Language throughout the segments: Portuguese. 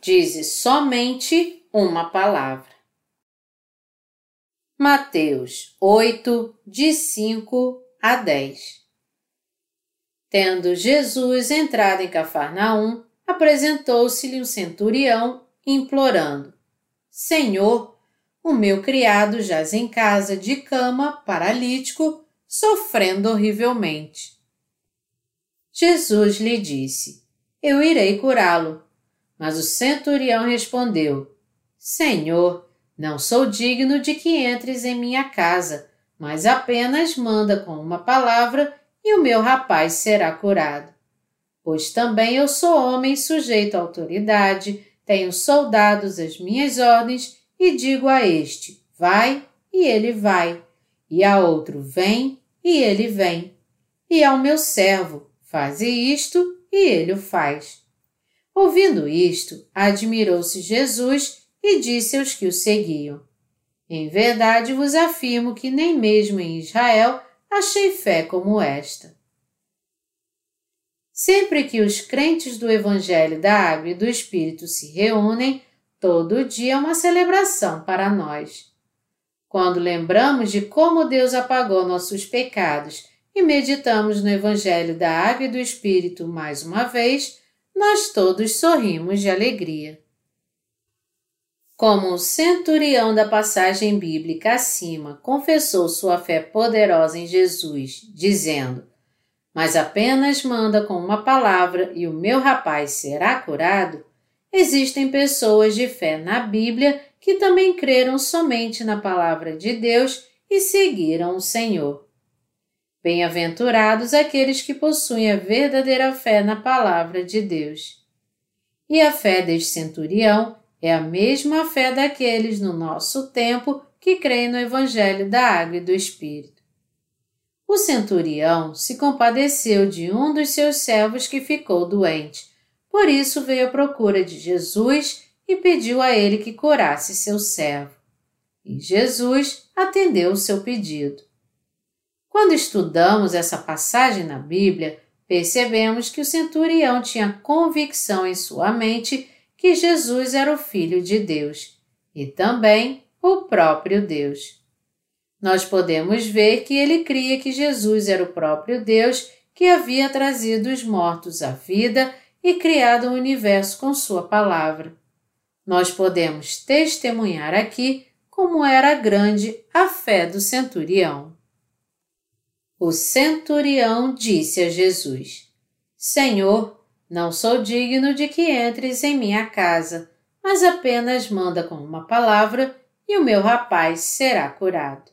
dize somente uma palavra. Mateus 8, de 5 a 10 Tendo Jesus entrado em Cafarnaum, apresentou-se-lhe um centurião, implorando: Senhor, o meu criado jaz em casa de cama, paralítico, sofrendo horrivelmente. Jesus lhe disse: Eu irei curá-lo. Mas o centurião respondeu: Senhor, não sou digno de que entres em minha casa, mas apenas manda com uma palavra e o meu rapaz será curado. Pois também eu sou homem sujeito à autoridade, tenho soldados às minhas ordens e digo a este: vai, e ele vai, e a outro: vem, e ele vem, e ao meu servo: faze isto, e ele o faz. Ouvindo isto, admirou-se Jesus e disse aos que o seguiam: Em verdade vos afirmo que nem mesmo em Israel achei fé como esta. Sempre que os crentes do Evangelho da Água e do Espírito se reúnem, todo dia é uma celebração para nós. Quando lembramos de como Deus apagou nossos pecados e meditamos no Evangelho da Água e do Espírito mais uma vez, nós todos sorrimos de alegria. Como o centurião da passagem bíblica acima confessou sua fé poderosa em Jesus, dizendo: Mas apenas manda com uma palavra e o meu rapaz será curado, existem pessoas de fé na Bíblia que também creram somente na palavra de Deus e seguiram o Senhor. Bem-aventurados aqueles que possuem a verdadeira fé na palavra de Deus. E a fé deste centurião é a mesma fé daqueles no nosso tempo que creem no Evangelho da Água e do Espírito. O centurião se compadeceu de um dos seus servos que ficou doente, por isso veio à procura de Jesus e pediu a ele que curasse seu servo. E Jesus atendeu o seu pedido. Quando estudamos essa passagem na Bíblia, percebemos que o centurião tinha convicção em sua mente que Jesus era o Filho de Deus e também o próprio Deus. Nós podemos ver que ele cria que Jesus era o próprio Deus que havia trazido os mortos à vida e criado o universo com Sua palavra. Nós podemos testemunhar aqui como era grande a fé do centurião. O centurião disse a Jesus: Senhor, não sou digno de que entres em minha casa, mas apenas manda com uma palavra e o meu rapaz será curado.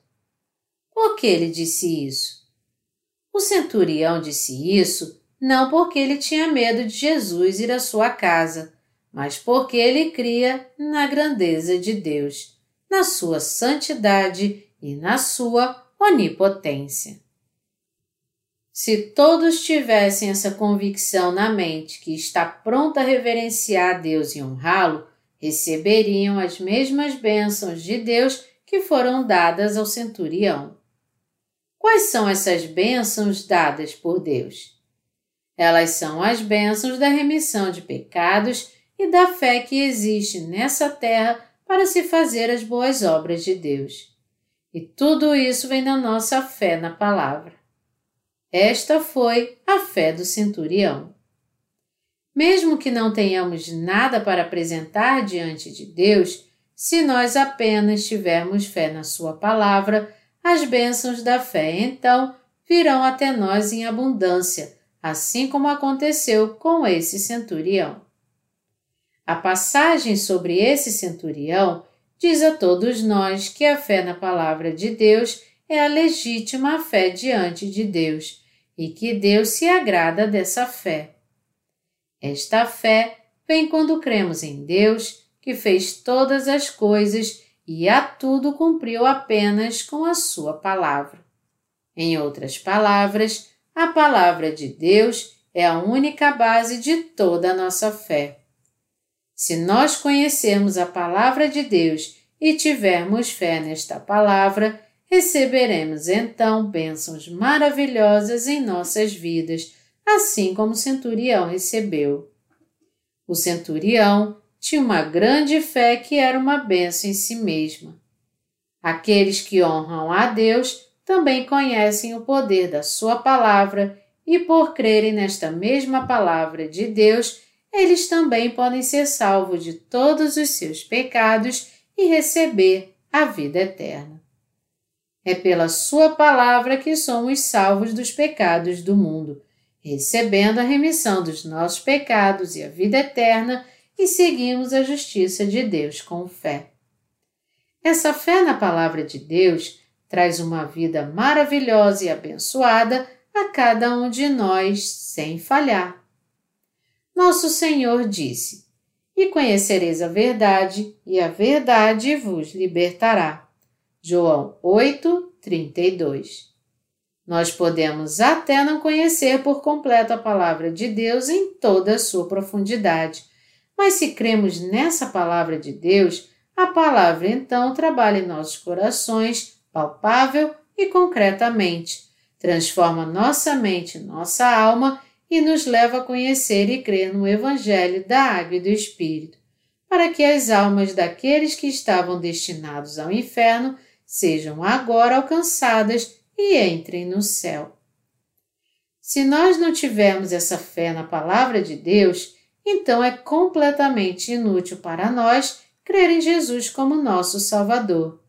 Por que ele disse isso? O centurião disse isso não porque ele tinha medo de Jesus ir à sua casa, mas porque ele cria na grandeza de Deus, na sua santidade e na sua onipotência. Se todos tivessem essa convicção na mente que está pronta a reverenciar a Deus e honrá-lo, receberiam as mesmas bênçãos de Deus que foram dadas ao centurião. Quais são essas bênçãos dadas por Deus? Elas são as bênçãos da remissão de pecados e da fé que existe nessa terra para se fazer as boas obras de Deus. E tudo isso vem da nossa fé na palavra. Esta foi a fé do centurião. Mesmo que não tenhamos nada para apresentar diante de Deus, se nós apenas tivermos fé na Sua palavra, as bênçãos da fé então virão até nós em abundância, assim como aconteceu com esse centurião. A passagem sobre esse centurião diz a todos nós que a fé na palavra de Deus é a legítima fé diante de Deus e que Deus se agrada dessa fé. Esta fé vem quando cremos em Deus, que fez todas as coisas e a tudo cumpriu apenas com a Sua palavra. Em outras palavras, a palavra de Deus é a única base de toda a nossa fé. Se nós conhecermos a palavra de Deus e tivermos fé nesta palavra, receberemos então bênçãos maravilhosas em nossas vidas, assim como o centurião recebeu. O centurião tinha uma grande fé que era uma benção em si mesma. Aqueles que honram a Deus também conhecem o poder da Sua palavra e, por crerem nesta mesma palavra de Deus, eles também podem ser salvos de todos os seus pecados e receber a vida eterna. É pela Sua palavra que somos salvos dos pecados do mundo, recebendo a remissão dos nossos pecados e a vida eterna e seguimos a justiça de Deus com fé. Essa fé na palavra de Deus traz uma vida maravilhosa e abençoada a cada um de nós sem falhar. Nosso Senhor disse: E conhecereis a verdade, e a verdade vos libertará. João 8, 32. Nós podemos até não conhecer por completo a palavra de Deus em toda a sua profundidade, mas se cremos nessa palavra de Deus, a palavra então trabalha em nossos corações, palpável e concretamente, transforma nossa mente, nossa alma e nos leva a conhecer e crer no Evangelho da Água e do Espírito, para que as almas daqueles que estavam destinados ao inferno sejam agora alcançadas e entrem no céu. Se nós não tivermos essa fé na Palavra de Deus, então é completamente inútil para nós crer em Jesus como nosso Salvador.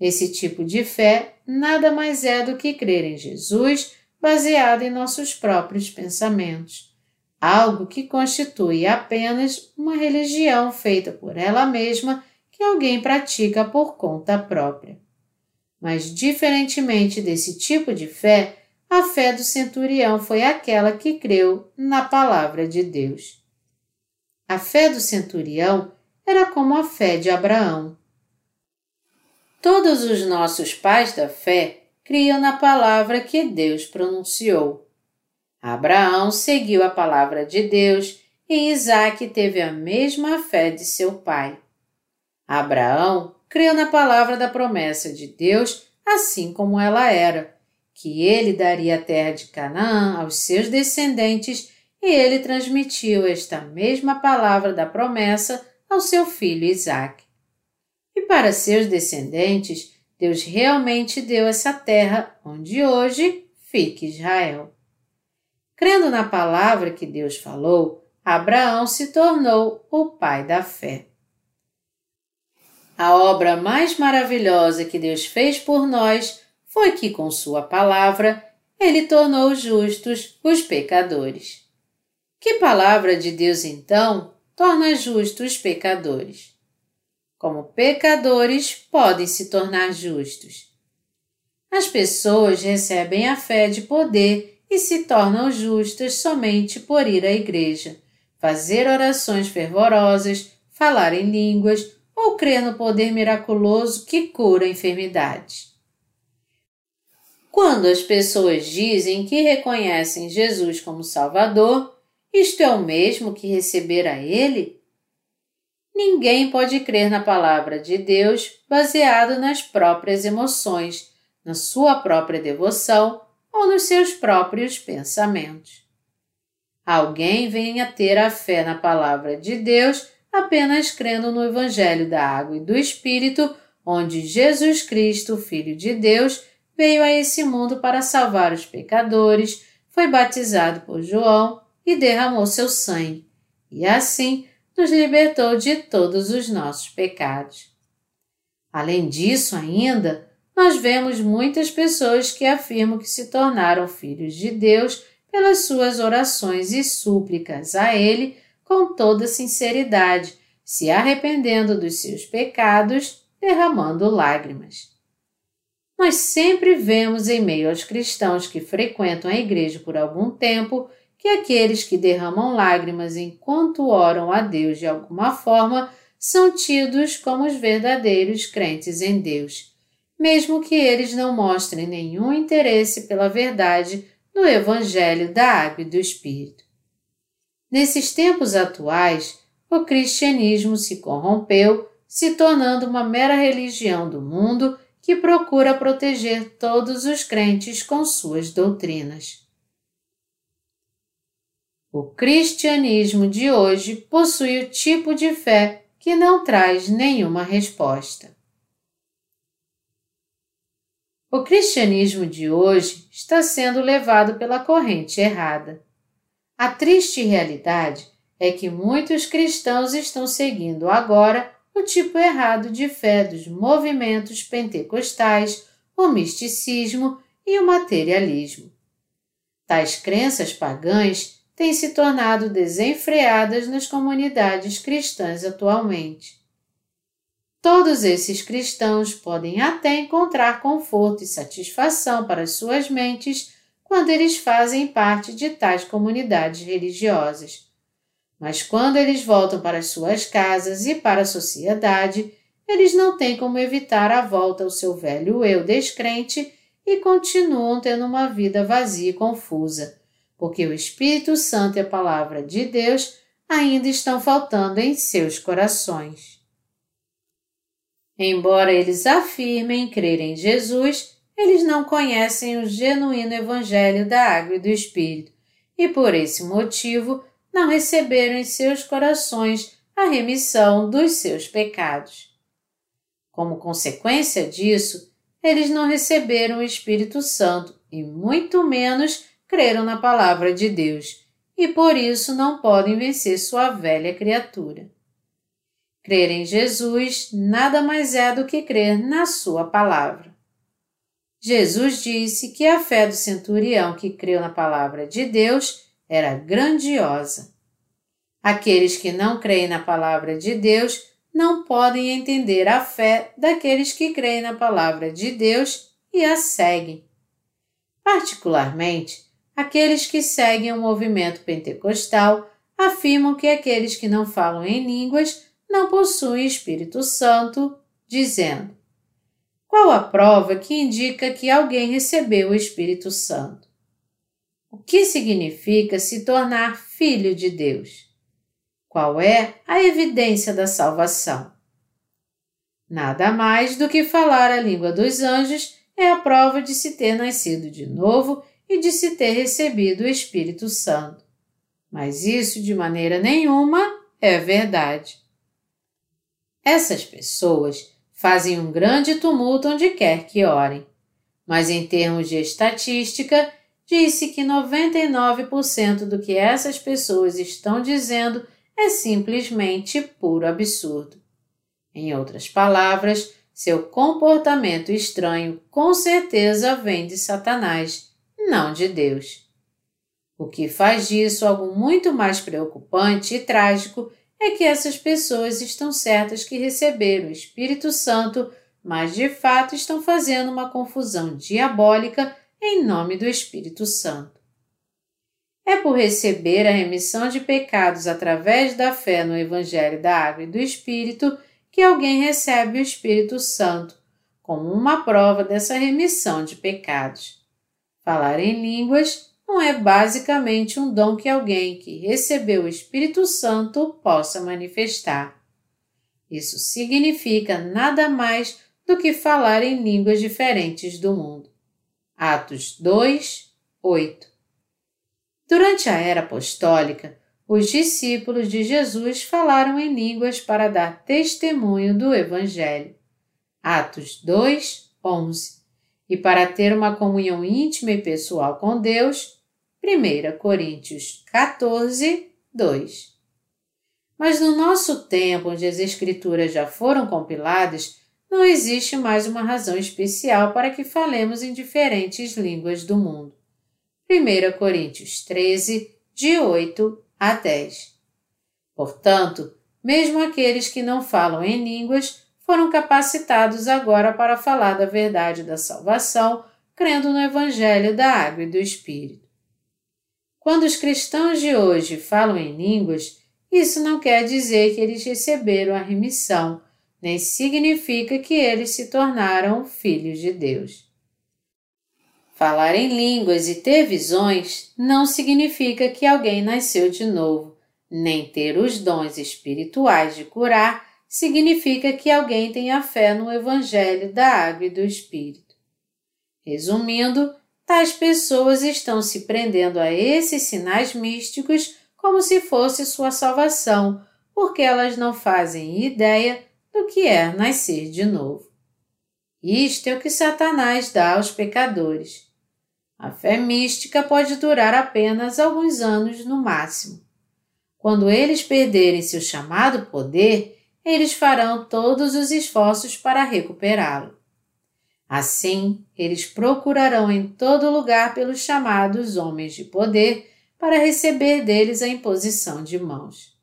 Esse tipo de fé nada mais é do que crer em Jesus baseado em nossos próprios pensamentos, algo que constitui apenas uma religião feita por ela mesma que alguém pratica por conta própria. Mas, diferentemente desse tipo de fé, a fé do centurião foi aquela que creu na palavra de Deus. A fé do centurião era como a fé de Abraão. Todos os nossos pais da fé criam na palavra que Deus pronunciou. Abraão seguiu a palavra de Deus e Isaac teve a mesma fé de seu pai. Abraão creu na palavra da promessa de Deus assim como ela era, que ele daria a terra de Canaã aos seus descendentes e ele transmitiu esta mesma palavra da promessa ao seu filho Isaque. E para seus descendentes, Deus realmente deu essa terra onde hoje fica Israel. Crendo na palavra que Deus falou, Abraão se tornou o pai da fé. A obra mais maravilhosa que Deus fez por nós foi que, com Sua palavra, Ele tornou justos os pecadores. Que palavra de Deus, então, torna justos os pecadores? Como pecadores podem se tornar justos? As pessoas recebem a fé de poder e se tornam justas somente por ir à igreja, fazer orações fervorosas, falar em línguas ou crer no poder miraculoso que cura enfermidades. Quando as pessoas dizem que reconhecem Jesus como Salvador, isto é o mesmo que receber a Ele? Ninguém pode crer na palavra de Deus baseado nas próprias emoções, na sua própria devoção ou nos seus próprios pensamentos. Alguém vem a ter a fé na palavra de Deus apenas crendo no Evangelho da Água e do Espírito, onde Jesus Cristo, Filho de Deus, veio a esse mundo para salvar os pecadores, foi batizado por João e derramou seu sangue, e assim nos libertou de todos os nossos pecados. Além disso, ainda, nós vemos muitas pessoas que afirmam que se tornaram filhos de Deus pelas suas orações e súplicas a Ele com toda sinceridade, se arrependendo dos seus pecados, derramando lágrimas. Nós sempre vemos em meio aos cristãos que frequentam a igreja por algum tempo que aqueles que derramam lágrimas enquanto oram a Deus de alguma forma são tidos como os verdadeiros crentes em Deus, mesmo que eles não mostrem nenhum interesse pela verdade do Evangelho da Água e do Espírito. Nesses tempos atuais, o cristianismo se corrompeu, se tornando uma mera religião do mundo que procura proteger todos os crentes com suas doutrinas. O cristianismo de hoje possui o tipo de fé que não traz nenhuma resposta. O cristianismo de hoje está sendo levado pela corrente errada. A triste realidade é que muitos cristãos estão seguindo agora o tipo errado de fé dos movimentos pentecostais, o misticismo e o materialismo. Tais crenças pagãs têm se tornado desenfreadas nas comunidades cristãs atualmente. Todos esses cristãos podem até encontrar conforto e satisfação para suas mentes quando eles fazem parte de tais comunidades religiosas. Mas quando eles voltam para suas casas e para a sociedade, eles não têm como evitar a volta ao seu velho eu descrente e continuam tendo uma vida vazia e confusa, porque o Espírito Santo e a Palavra de Deus ainda estão faltando em seus corações. Embora eles afirmem crer em Jesus, eles não conhecem o genuíno Evangelho da Água e do Espírito e, por esse motivo, não receberam em seus corações a remissão dos seus pecados. Como consequência disso, eles não receberam o Espírito Santo e, muito menos, creram na Palavra de Deus, e por isso não podem vencer sua velha criatura. Crer em Jesus nada mais é do que crer na Sua palavra. Jesus disse que a fé do centurião que creu na palavra de Deus era grandiosa. Aqueles que não creem na palavra de Deus não podem entender a fé daqueles que creem na palavra de Deus e a seguem. Particularmente, aqueles que seguem o movimento pentecostal afirmam que aqueles que não falam em línguas não possuem Espírito Santo, dizendo: Qual a prova que indica que alguém recebeu o Espírito Santo? O que significa se tornar filho de Deus? Qual é a evidência da salvação? Nada mais do que falar a língua dos anjos é a prova de se ter nascido de novo e de se ter recebido o Espírito Santo. Mas isso de maneira nenhuma é verdade. Essas pessoas fazem um grande tumulto onde quer que orem, mas em termos de estatística, disse que 99% do que essas pessoas estão dizendo é simplesmente puro absurdo. Em outras palavras, seu comportamento estranho com certeza vem de Satanás, não de Deus. O que faz disso algo muito mais preocupante e trágico é que essas pessoas estão certas que receberam o Espírito Santo, mas de fato estão fazendo uma confusão diabólica em nome do Espírito Santo. É por receber a remissão de pecados através da fé no Evangelho da Água e do Espírito que alguém recebe o Espírito Santo, como uma prova dessa remissão de pecados. Falar em línguas não é basicamente um dom que alguém que recebeu o Espírito Santo possa manifestar. Isso significa nada mais do que falar em línguas diferentes do mundo. Atos 2, 8. Durante a era apostólica, os discípulos de Jesus falaram em línguas para dar testemunho do Evangelho. Atos 2, 11. E para ter uma comunhão íntima e pessoal com Deus, 1 Coríntios 14, 2. Mas no nosso tempo, onde as Escrituras já foram compiladas, não existe mais uma razão especial para que falemos em diferentes línguas do mundo. 1 Coríntios 13, de 8 a 10. Portanto, mesmo aqueles que não falam em línguas foram capacitados agora para falar da verdade da salvação, crendo no Evangelho da Água e do Espírito. Quando os cristãos de hoje falam em línguas, isso não quer dizer que eles receberam a remissão, nem significa que eles se tornaram filhos de Deus. Falar em línguas e ter visões não significa que alguém nasceu de novo, nem ter os dons espirituais de curar significa que alguém tenha fé no Evangelho da Água e do Espírito. Resumindo, tais pessoas estão se prendendo a esses sinais místicos como se fosse sua salvação, porque elas não fazem ideia do que é nascer de novo. Isto é o que Satanás dá aos pecadores. A fé mística pode durar apenas alguns anos no máximo. Quando eles perderem seu chamado poder, eles farão todos os esforços para recuperá-lo. Assim, eles procurarão em todo lugar pelos chamados homens de poder para receber deles a imposição de mãos.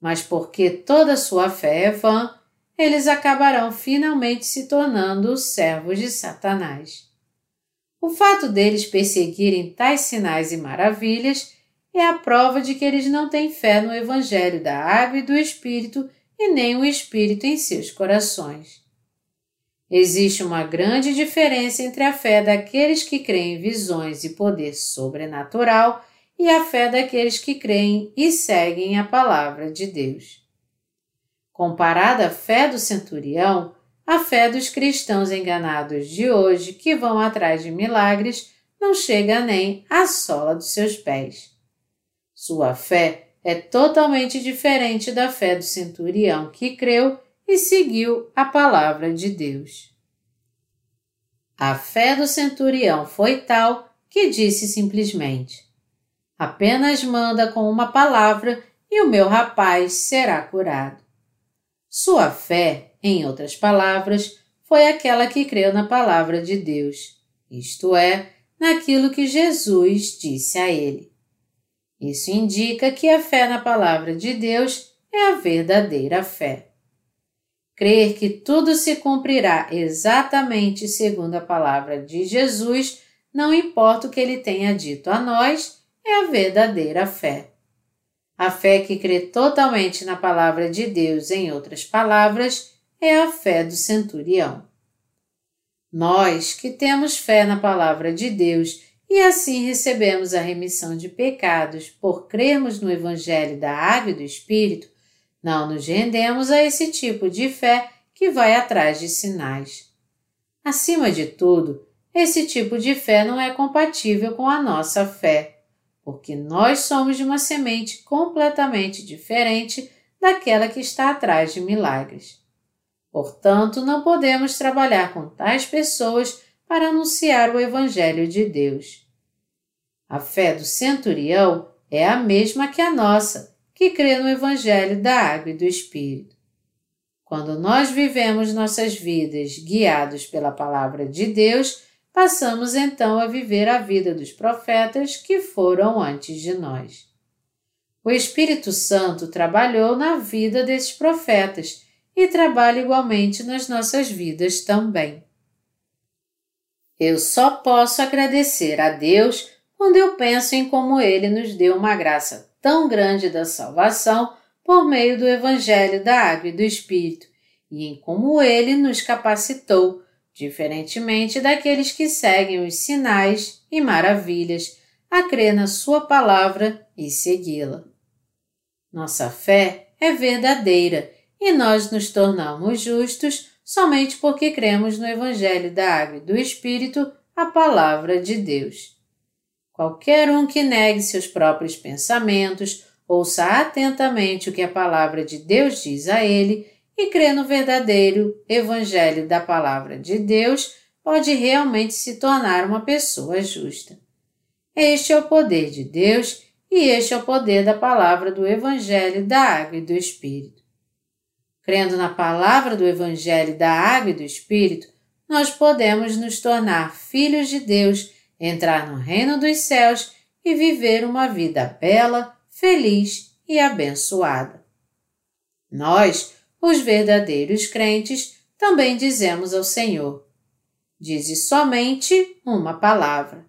Mas porque toda sua fé é vã, eles acabarão finalmente se tornando os servos de Satanás. O fato deles perseguirem tais sinais e maravilhas é a prova de que eles não têm fé no Evangelho da Água e do Espírito e nem o Espírito em seus corações. Existe uma grande diferença entre a fé daqueles que creem em visões e poder sobrenatural e a fé daqueles que creem e seguem a palavra de Deus. Comparada à fé do centurião, a fé dos cristãos enganados de hoje que vão atrás de milagres não chega nem à sola dos seus pés. Sua fé é totalmente diferente da fé do centurião que creu e seguiu a palavra de Deus. A fé do centurião foi tal que disse simplesmente: Apenas manda com uma palavra e o meu rapaz será curado. Sua fé, em outras palavras, foi aquela que creu na palavra de Deus, isto é, naquilo que Jesus disse a ele. Isso indica que a fé na palavra de Deus é a verdadeira fé. Crer que tudo se cumprirá exatamente segundo a palavra de Jesus, não importa o que ele tenha dito a nós, é a verdadeira fé. A fé que crê totalmente na palavra de Deus, em outras palavras, é a fé do centurião. Nós que temos fé na palavra de Deus e assim recebemos a remissão de pecados por crermos no Evangelho da Água e do Espírito, não nos rendemos a esse tipo de fé que vai atrás de sinais. Acima de tudo, esse tipo de fé não é compatível com a nossa fé porque nós somos de uma semente completamente diferente daquela que está atrás de milagres. Portanto, não podemos trabalhar com tais pessoas para anunciar o Evangelho de Deus. A fé do centurião é a mesma que a nossa, que crê no Evangelho da Água e do Espírito. Quando nós vivemos nossas vidas guiados pela Palavra de Deus, passamos então a viver a vida dos profetas que foram antes de nós. O Espírito Santo trabalhou na vida desses profetas e trabalha igualmente nas nossas vidas também. Eu só posso agradecer a Deus quando eu penso em como Ele nos deu uma graça tão grande da salvação por meio do Evangelho da Água e do Espírito, e em como Ele nos capacitou diferentemente daqueles que seguem os sinais e maravilhas, a crer na Sua palavra e segui-la. Nossa fé é verdadeira e nós nos tornamos justos somente porque cremos no Evangelho da Água e do Espírito, a palavra de Deus. Qualquer um que negue seus próprios pensamentos, ouça atentamente o que a palavra de Deus diz a ele e crê no verdadeiro Evangelho da Palavra de Deus, pode realmente se tornar uma pessoa justa. Este é o poder de Deus e este é o poder da palavra do Evangelho da Água e do Espírito. Crendo na palavra do Evangelho da Água e do Espírito, nós podemos nos tornar filhos de Deus, entrar no reino dos céus e viver uma vida bela, feliz e abençoada. Nós, os verdadeiros crentes, também dizemos ao Senhor: Dize somente uma palavra.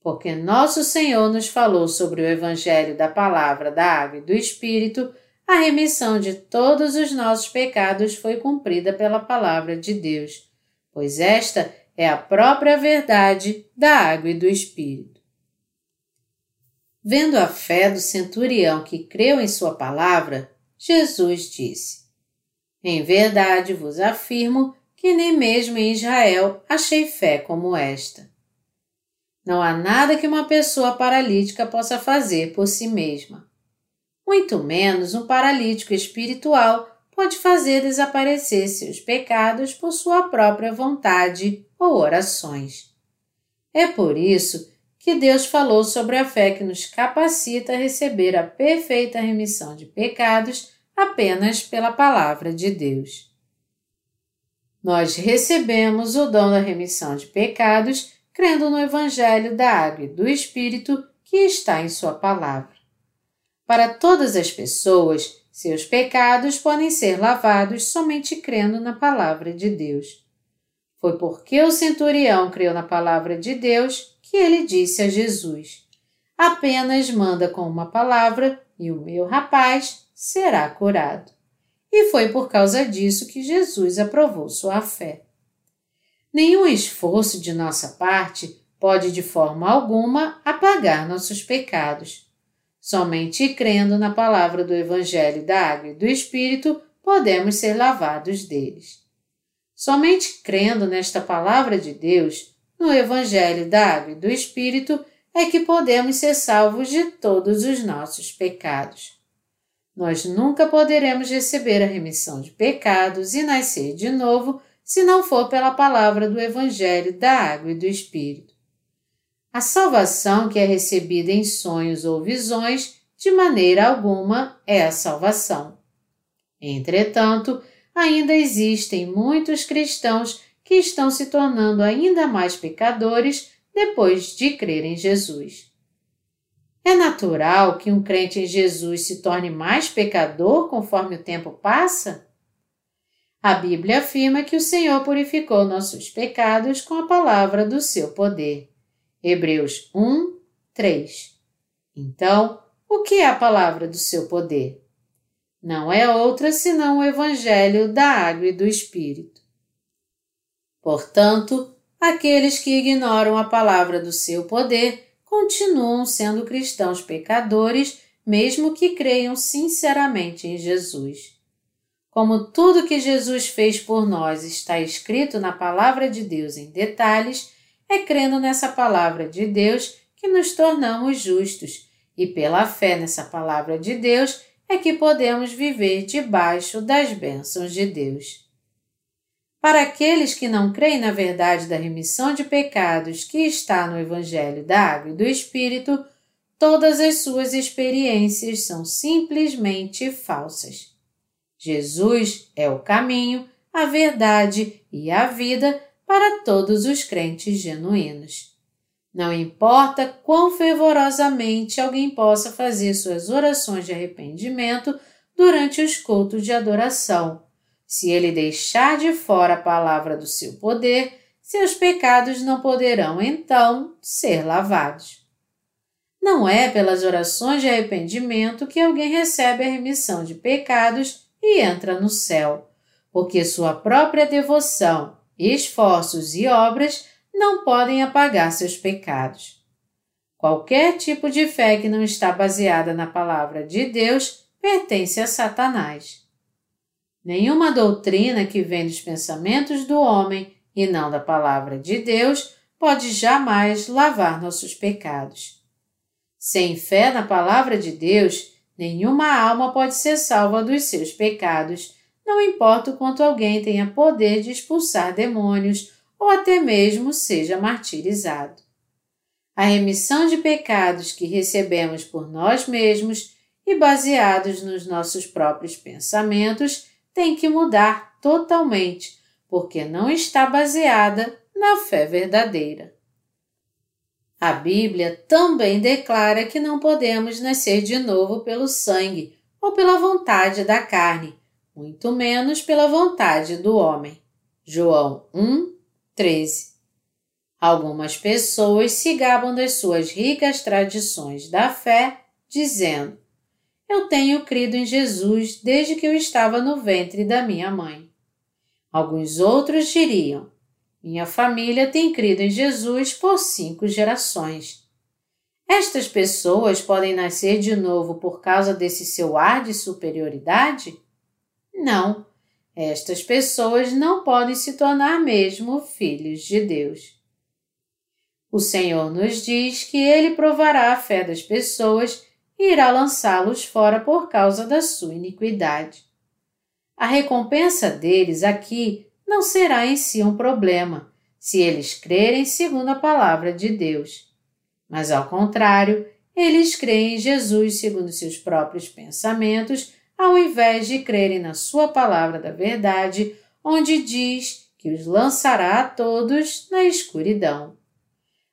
Porque nosso Senhor nos falou sobre o Evangelho da Palavra, da Água e do Espírito, a remissão de todos os nossos pecados foi cumprida pela Palavra de Deus, pois esta é a própria verdade da água e do Espírito. Vendo a fé do centurião que creu em Sua palavra, Jesus disse: Em verdade vos afirmo que nem mesmo em Israel achei fé como esta. Não há nada que uma pessoa paralítica possa fazer por si mesma. Muito menos um paralítico espiritual pode fazer desaparecer seus pecados por sua própria vontade ou orações. É por isso que Deus falou sobre a fé que nos capacita a receber a perfeita remissão de pecados apenas pela palavra de Deus. Nós recebemos o dom da remissão de pecados crendo no Evangelho da Água e do Espírito que está em Sua palavra. Para todas as pessoas, seus pecados podem ser lavados somente crendo na palavra de Deus. Foi porque o centurião creu na palavra de Deus que ele disse a Jesus: Apenas manda com uma palavra e o meu rapaz será curado. E foi por causa disso que Jesus aprovou sua fé. Nenhum esforço de nossa parte pode de forma alguma apagar nossos pecados. Somente crendo na palavra do Evangelho da Água e do Espírito podemos ser lavados deles. Somente crendo nesta palavra de Deus, no Evangelho da Água e do Espírito, é que podemos ser salvos de todos os nossos pecados. Nós nunca poderemos receber a remissão de pecados e nascer de novo se não for pela palavra do Evangelho da Água e do Espírito. A salvação que é recebida em sonhos ou visões, de maneira alguma, é a salvação. Entretanto, ainda existem muitos cristãos que estão se tornando ainda mais pecadores depois de crer em Jesus. É natural que um crente em Jesus se torne mais pecador conforme o tempo passa? A Bíblia afirma que o Senhor purificou nossos pecados com a palavra do seu poder. Hebreus 1, 3. Então, o que é a palavra do seu poder? Não é outra senão o Evangelho da Água e do Espírito. Portanto, aqueles que ignoram a palavra do seu poder continuam sendo cristãos pecadores, mesmo que creiam sinceramente em Jesus. Como tudo que Jesus fez por nós está escrito na palavra de Deus em detalhes, é crendo nessa palavra de Deus que nos tornamos justos, e pela fé nessa palavra de Deus é que podemos viver debaixo das bênçãos de Deus. Para aqueles que não creem na verdade da remissão de pecados que está no Evangelho da Água e do Espírito, todas as suas experiências são simplesmente falsas. Jesus é o caminho, a verdade e a vida para todos os crentes genuínos. Não importa quão fervorosamente alguém possa fazer suas orações de arrependimento durante os cultos de adoração, se ele deixar de fora a palavra do seu poder, seus pecados não poderão então ser lavados. Não é pelas orações de arrependimento que alguém recebe a remissão de pecados e entra no céu, porque sua própria devoção, esforços e obras não podem apagar seus pecados. Qualquer tipo de fé que não está baseada na palavra de Deus pertence a Satanás. Nenhuma doutrina que vem dos pensamentos do homem e não da palavra de Deus pode jamais lavar nossos pecados. Sem fé na palavra de Deus, Nenhuma alma pode ser salva dos seus pecados, não importa o quanto alguém tenha poder de expulsar demônios ou até mesmo seja martirizado. A remissão de pecados que recebemos por nós mesmos e baseados nos nossos próprios pensamentos tem que mudar totalmente, porque não está baseada na fé verdadeira. A Bíblia também declara que não podemos nascer de novo pelo sangue ou pela vontade da carne, muito menos pela vontade do homem. João 1, 13. Algumas pessoas se gabam das suas ricas tradições da fé, dizendo: Eu tenho crido em Jesus desde que eu estava no ventre da minha mãe. Alguns outros diriam: minha família tem crido em Jesus por cinco gerações. Estas pessoas podem nascer de novo por causa desse seu ar de superioridade? Não, estas pessoas não podem se tornar mesmo filhos de Deus. O Senhor nos diz que Ele provará a fé das pessoas e irá lançá-los fora por causa da sua iniquidade. A recompensa deles aqui não será em si um problema, se eles crerem segundo a palavra de Deus. Mas, ao contrário, eles creem em Jesus segundo seus próprios pensamentos, ao invés de crerem na Sua palavra da verdade, onde diz que os lançará a todos na escuridão.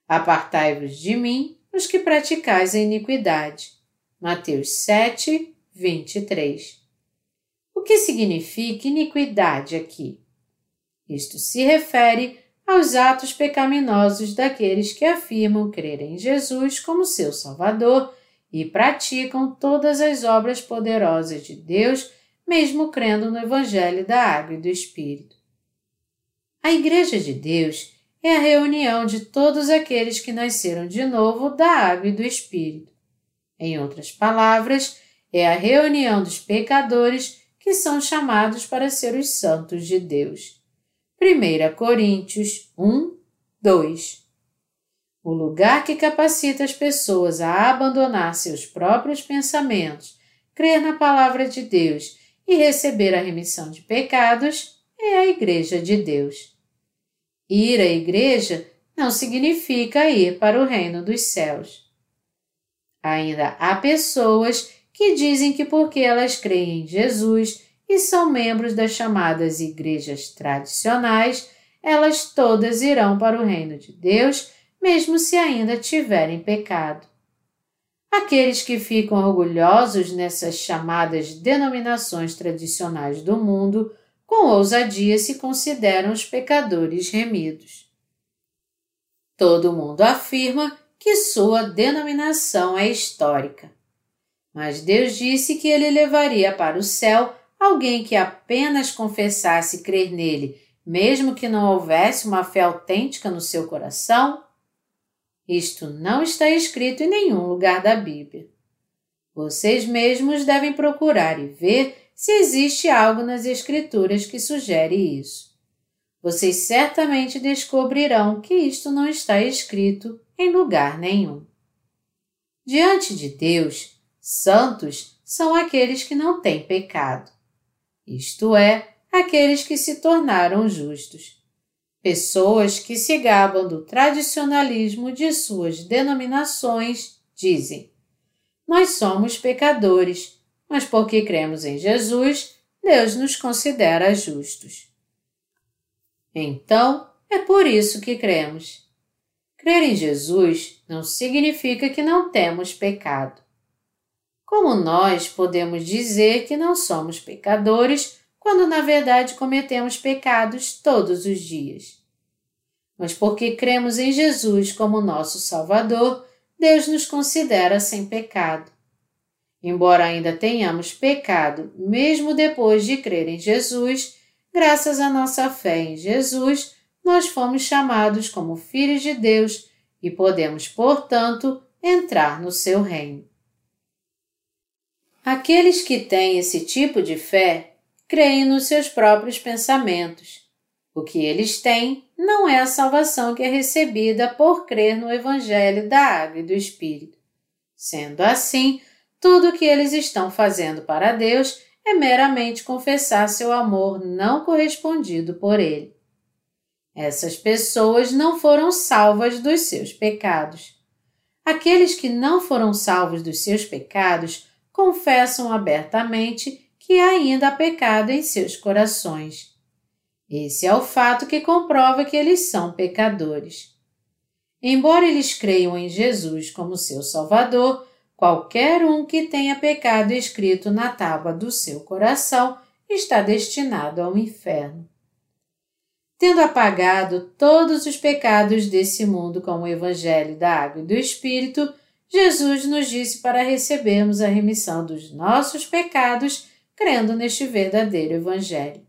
Apartai-vos de mim, os que praticais a iniquidade. Mateus 7, 23. O que significa iniquidade aqui? Isto se refere aos atos pecaminosos daqueles que afirmam crer em Jesus como seu Salvador e praticam todas as obras poderosas de Deus, mesmo crendo no Evangelho da Água e do Espírito. A Igreja de Deus é a reunião de todos aqueles que nasceram de novo da Água e do Espírito. Em outras palavras, é a reunião dos pecadores que são chamados para ser os santos de Deus. 1 Coríntios 1, 2 O lugar que capacita as pessoas a abandonar seus próprios pensamentos, crer na palavra de Deus e receber a remissão de pecados é a Igreja de Deus. Ir à Igreja não significa ir para o reino dos céus. Ainda há pessoas que dizem que porque elas creem em Jesus e são membros das chamadas igrejas tradicionais, elas todas irão para o reino de Deus, mesmo se ainda tiverem pecado. Aqueles que ficam orgulhosos nessas chamadas denominações tradicionais do mundo, com ousadia se consideram os pecadores remidos. Todo mundo afirma que sua denominação é histórica. Mas Deus disse que ele levaria para o céu alguém que apenas confessasse crer nele, mesmo que não houvesse uma fé autêntica no seu coração? Isto não está escrito em nenhum lugar da Bíblia. Vocês mesmos devem procurar e ver se existe algo nas Escrituras que sugere isso. Vocês certamente descobrirão que isto não está escrito em lugar nenhum. Diante de Deus, Santos são aqueles que não têm pecado, isto é, aqueles que se tornaram justos. Pessoas que se gabam do tradicionalismo de suas denominações dizem: Nós somos pecadores, mas porque cremos em Jesus, Deus nos considera justos. Então, é por isso que cremos. Crer em Jesus não significa que não temos pecado. Como nós podemos dizer que não somos pecadores quando na verdade cometemos pecados todos os dias? Mas porque cremos em Jesus como nosso Salvador, Deus nos considera sem pecado. Embora ainda tenhamos pecado, mesmo depois de crer em Jesus, graças à nossa fé em Jesus, nós fomos chamados como filhos de Deus e podemos, portanto, entrar no seu reino. Aqueles que têm esse tipo de fé creem nos seus próprios pensamentos. O que eles têm não é a salvação que é recebida por crer no Evangelho da Água e do Espírito. Sendo assim, tudo o que eles estão fazendo para Deus é meramente confessar seu amor não correspondido por Ele. Essas pessoas não foram salvas dos seus pecados. Aqueles que não foram salvos dos seus pecados confessam abertamente que ainda há pecado em seus corações. Esse é o fato que comprova que eles são pecadores. Embora eles creiam em Jesus como seu Salvador, qualquer um que tenha pecado escrito na tábua do seu coração está destinado ao inferno. Tendo apagado todos os pecados desse mundo com o Evangelho da Água e do Espírito, Jesus nos disse para recebermos a remissão dos nossos pecados crendo neste verdadeiro Evangelho.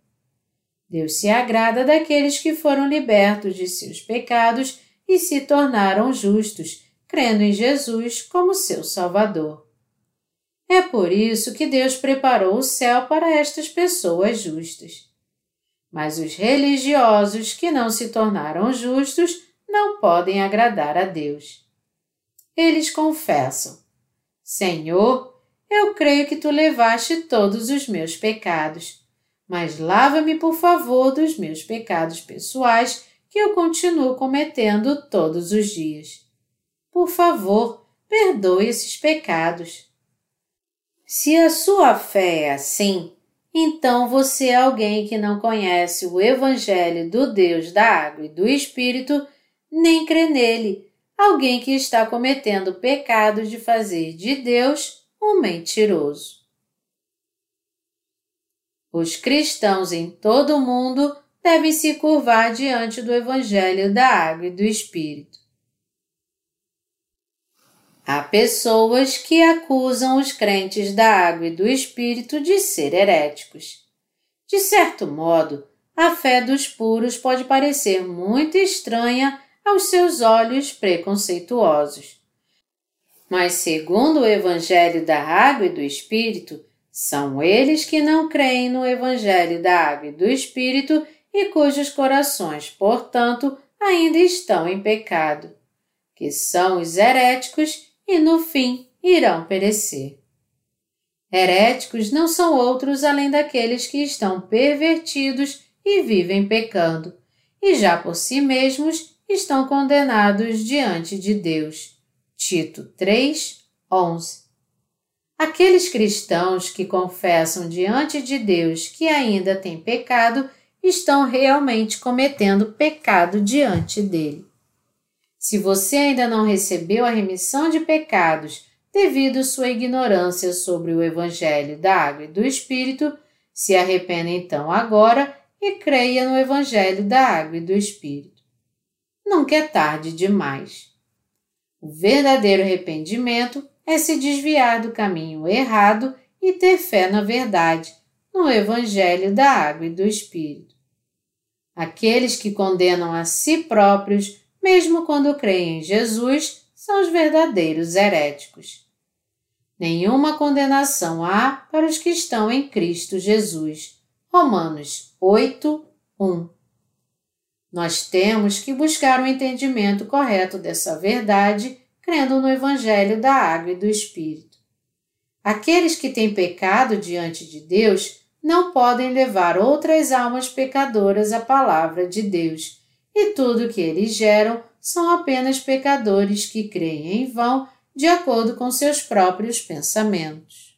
Deus se agrada daqueles que foram libertos de seus pecados e se tornaram justos, crendo em Jesus como seu Salvador. É por isso que Deus preparou o céu para estas pessoas justas. Mas os religiosos que não se tornaram justos não podem agradar a Deus. Eles confessam: Senhor, eu creio que tu levaste todos os meus pecados, mas lava-me, por favor, dos meus pecados pessoais que eu continuo cometendo todos os dias. Por favor, perdoe esses pecados. Se a sua fé é assim, então você é alguém que não conhece o Evangelho do Deus da Água e do Espírito, nem crê nele, alguém que está cometendo o pecado de fazer de Deus um mentiroso. Os cristãos em todo o mundo devem se curvar diante do Evangelho da Água e do Espírito. Há pessoas que acusam os crentes da água e do Espírito de ser heréticos. De certo modo, a fé dos puros pode parecer muito estranha aos seus olhos preconceituosos. Mas, segundo o Evangelho da Água e do Espírito, são eles que não creem no Evangelho da Água e do Espírito e cujos corações, portanto, ainda estão em pecado, que são os heréticos e, no fim, irão perecer. Heréticos não são outros além daqueles que estão pervertidos e vivem pecando, e já por si mesmos estão condenados diante de Deus. Tito 3, 11. Aqueles cristãos que confessam diante de Deus que ainda têm pecado estão realmente cometendo pecado diante dele. Se você ainda não recebeu a remissão de pecados devido sua ignorância sobre o Evangelho da Água e do Espírito, se arrependa então agora e creia no Evangelho da Água e do Espírito. Nunca é tarde demais. O verdadeiro arrependimento é se desviar do caminho errado e ter fé na verdade, no Evangelho da Água e do Espírito. Aqueles que condenam a si próprios, mesmo quando creem em Jesus, são os verdadeiros heréticos. Nenhuma condenação há para os que estão em Cristo Jesus. Romanos 8, 1. Nós temos que buscar o um entendimento correto dessa verdade, crendo no Evangelho da Água e do Espírito. Aqueles que têm pecado diante de Deus não podem levar outras almas pecadoras à palavra de Deus, e tudo que eles geram são apenas pecadores que creem em vão de acordo com seus próprios pensamentos.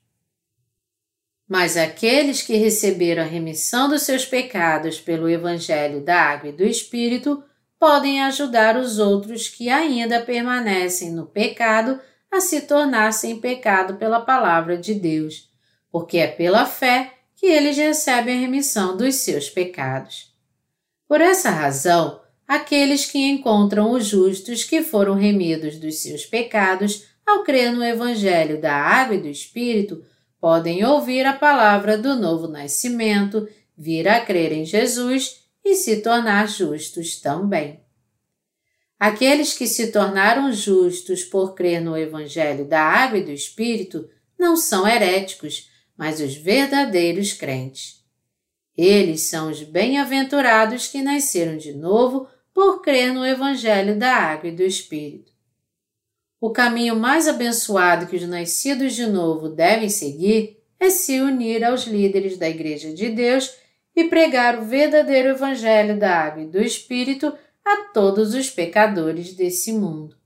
Mas aqueles que receberam a remissão dos seus pecados pelo Evangelho da Água e do Espírito podem ajudar os outros que ainda permanecem no pecado a se tornar sem pecado pela palavra de Deus, porque é pela fé que eles recebem a remissão dos seus pecados. Por essa razão, aqueles que encontram os justos que foram remidos dos seus pecados ao crer no Evangelho da Água e do Espírito podem ouvir a palavra do novo nascimento, vir a crer em Jesus e se tornar justos também. Aqueles que se tornaram justos por crer no Evangelho da Água e do Espírito não são heréticos, mas os verdadeiros crentes. Eles são os bem-aventurados que nasceram de novo por crer no Evangelho da Água e do Espírito. O caminho mais abençoado que os nascidos de novo devem seguir é se unir aos líderes da Igreja de Deus e pregar o verdadeiro Evangelho da Água e do Espírito a todos os pecadores desse mundo.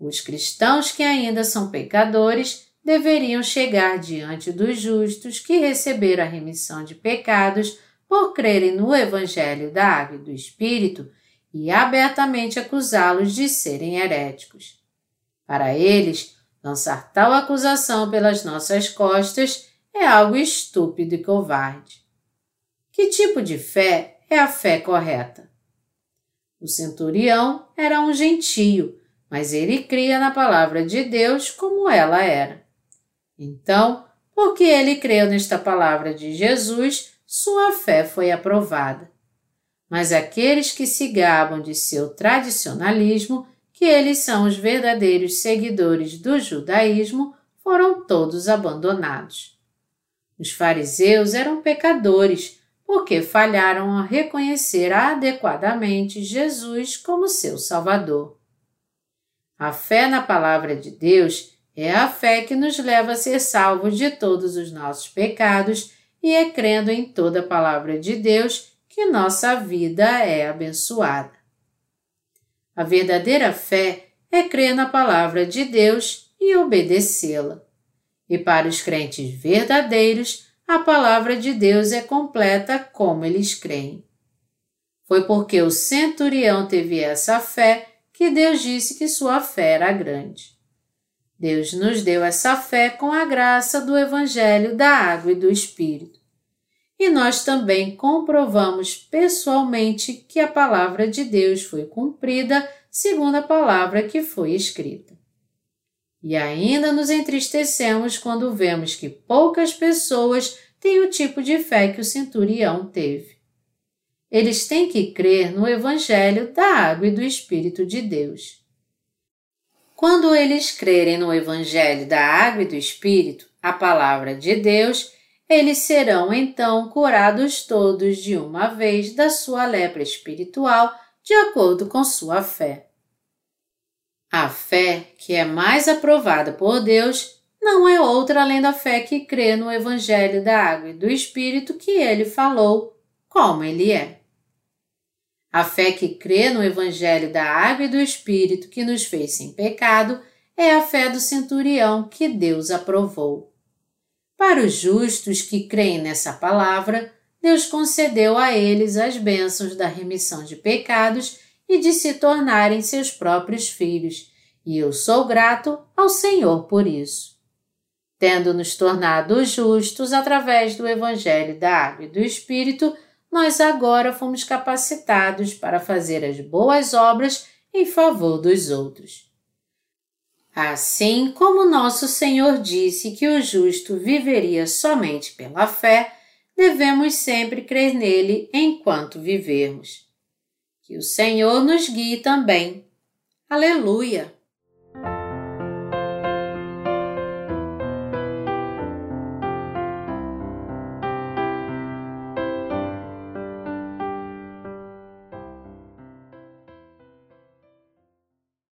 Os cristãos que ainda são pecadores deveriam chegar diante dos justos que receberam a remissão de pecados por crerem no Evangelho da Água e do Espírito e abertamente acusá-los de serem heréticos. Para eles, lançar tal acusação pelas nossas costas é algo estúpido e covarde. Que tipo de fé é a fé correta? O centurião era um gentio, mas ele cria na palavra de Deus como ela era. Então, porque ele creu nesta palavra de Jesus, sua fé foi aprovada. Mas aqueles que se gabam de seu tradicionalismo, que eles são os verdadeiros seguidores do judaísmo, foram todos abandonados. Os fariseus eram pecadores, porque falharam a reconhecer adequadamente Jesus como seu Salvador. A fé na Palavra de Deus é a fé que nos leva a ser salvos de todos os nossos pecados e é crendo em toda a Palavra de Deus que nossa vida é abençoada. A verdadeira fé é crer na Palavra de Deus e obedecê-la. E para os crentes verdadeiros, a palavra de Deus é completa como eles creem. Foi porque o centurião teve essa fé que Deus disse que sua fé era grande. Deus nos deu essa fé com a graça do Evangelho da Água e do Espírito. E nós também comprovamos pessoalmente que a palavra de Deus foi cumprida segundo a palavra que foi escrita. E ainda nos entristecemos quando vemos que poucas pessoas têm o tipo de fé que o centurião teve. Eles têm que crer no Evangelho da Água e do Espírito de Deus. Quando eles crerem no Evangelho da Água e do Espírito, a palavra de Deus, eles serão então curados todos de uma vez da sua lepra espiritual, de acordo com sua fé. A fé que é mais aprovada por Deus não é outra além da fé que crê no Evangelho da Água e do Espírito que ele falou, como ele é. A fé que crê no Evangelho da Água e do Espírito que nos fez sem pecado é a fé do centurião que Deus aprovou. Para os justos que creem nessa palavra, Deus concedeu a eles as bênçãos da remissão de pecados e de se tornarem seus próprios filhos, e eu sou grato ao Senhor por isso. Tendo nos tornado justos através do Evangelho da Água e do Espírito, nós agora fomos capacitados para fazer as boas obras em favor dos outros. Assim como nosso Senhor disse que o justo viveria somente pela fé, devemos sempre crer nele enquanto vivermos. Que o Senhor nos guie também. Aleluia!